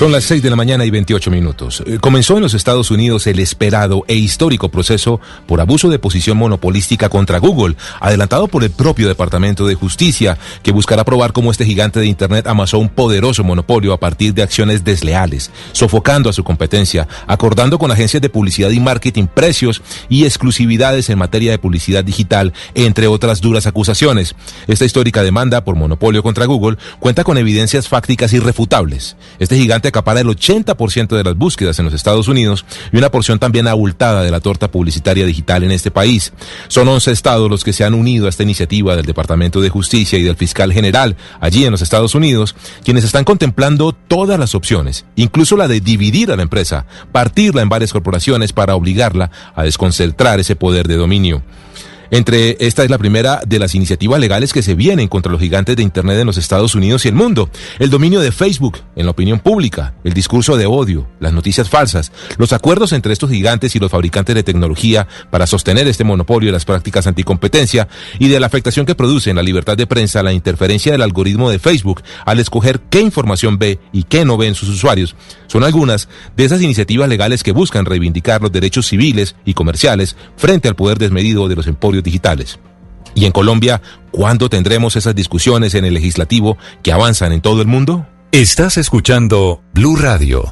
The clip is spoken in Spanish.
Son las 6 de la mañana y 28 minutos. Eh, comenzó en los Estados Unidos el esperado e histórico proceso por abuso de posición monopolística contra Google, adelantado por el propio Departamento de Justicia, que buscará probar cómo este gigante de Internet amasó un poderoso monopolio a partir de acciones desleales, sofocando a su competencia, acordando con agencias de publicidad y marketing precios y exclusividades en materia de publicidad digital, entre otras duras acusaciones. Esta histórica demanda por monopolio contra Google cuenta con evidencias fácticas irrefutables. Este gigante acapara el 80% de las búsquedas en los Estados Unidos y una porción también abultada de la torta publicitaria digital en este país. Son 11 estados los que se han unido a esta iniciativa del Departamento de Justicia y del fiscal general allí en los Estados Unidos, quienes están contemplando todas las opciones, incluso la de dividir a la empresa, partirla en varias corporaciones para obligarla a desconcentrar ese poder de dominio. Entre esta es la primera de las iniciativas legales que se vienen contra los gigantes de Internet en los Estados Unidos y el mundo. El dominio de Facebook en la opinión pública, el discurso de odio, las noticias falsas, los acuerdos entre estos gigantes y los fabricantes de tecnología para sostener este monopolio de las prácticas anticompetencia y de la afectación que produce en la libertad de prensa la interferencia del algoritmo de Facebook al escoger qué información ve y qué no ven sus usuarios. Son algunas de esas iniciativas legales que buscan reivindicar los derechos civiles y comerciales frente al poder desmedido de los emporios digitales. Y en Colombia, ¿cuándo tendremos esas discusiones en el legislativo que avanzan en todo el mundo? Estás escuchando Blue Radio.